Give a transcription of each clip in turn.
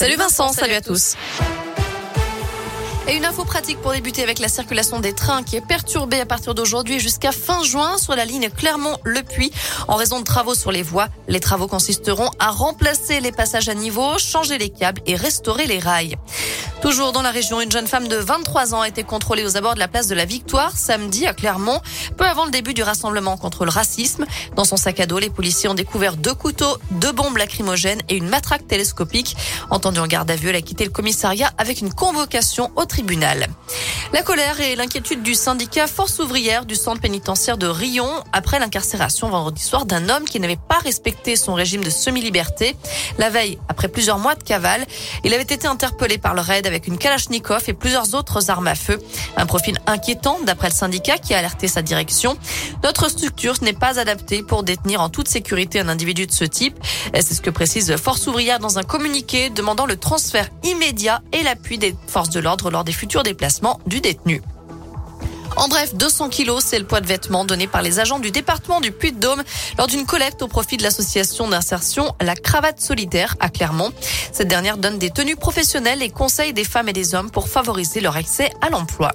Salut Vincent, salut à tous. Et une info pratique pour débuter avec la circulation des trains qui est perturbée à partir d'aujourd'hui jusqu'à fin juin sur la ligne Clermont-Le Puy en raison de travaux sur les voies. Les travaux consisteront à remplacer les passages à niveau, changer les câbles et restaurer les rails. Toujours dans la région, une jeune femme de 23 ans a été contrôlée aux abords de la place de la Victoire samedi à Clermont, peu avant le début du rassemblement contre le racisme. Dans son sac à dos, les policiers ont découvert deux couteaux, deux bombes lacrymogènes et une matraque télescopique. Entendue en garde à vue, elle a quitté le commissariat avec une convocation au tribunal. La colère et l'inquiétude du syndicat Force ouvrière du centre pénitentiaire de Rion après l'incarcération vendredi soir d'un homme qui n'avait pas respecté son régime de semi-liberté. La veille, après plusieurs mois de cavale, il avait été interpellé par le raid avec une Kalachnikov et plusieurs autres armes à feu. Un profil inquiétant d'après le syndicat qui a alerté sa direction. Notre structure n'est pas adaptée pour détenir en toute sécurité un individu de ce type. C'est ce que précise Force ouvrière dans un communiqué demandant le transfert immédiat et l'appui des forces de l'ordre lors des futurs déplacements du détenu. En bref, 200 kilos, c'est le poids de vêtements donné par les agents du département du Puy-de-Dôme lors d'une collecte au profit de l'association d'insertion La Cravate Solidaire à Clermont. Cette dernière donne des tenues professionnelles et conseille des femmes et des hommes pour favoriser leur accès à l'emploi.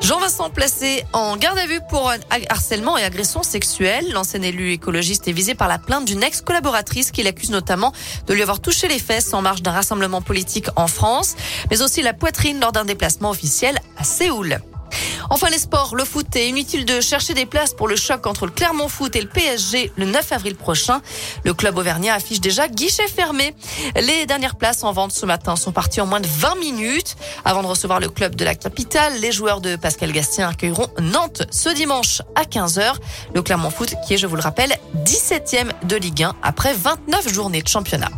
Jean-Vincent placé en garde à vue pour harcèlement et agression sexuelle. L'ancien élu écologiste est visé par la plainte d'une ex-collaboratrice qui l'accuse notamment de lui avoir touché les fesses en marge d'un rassemblement politique en France, mais aussi la poitrine lors d'un déplacement officiel à Séoul. Enfin les sports, le foot est inutile de chercher des places pour le choc entre le Clermont Foot et le PSG le 9 avril prochain. Le club auvergnat affiche déjà guichet fermé. Les dernières places en vente ce matin sont parties en moins de 20 minutes. Avant de recevoir le club de la capitale, les joueurs de Pascal Gastien accueilleront Nantes ce dimanche à 15h. Le Clermont Foot qui est, je vous le rappelle, 17e de Ligue 1 après 29 journées de championnat.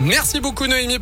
Merci beaucoup Noémie.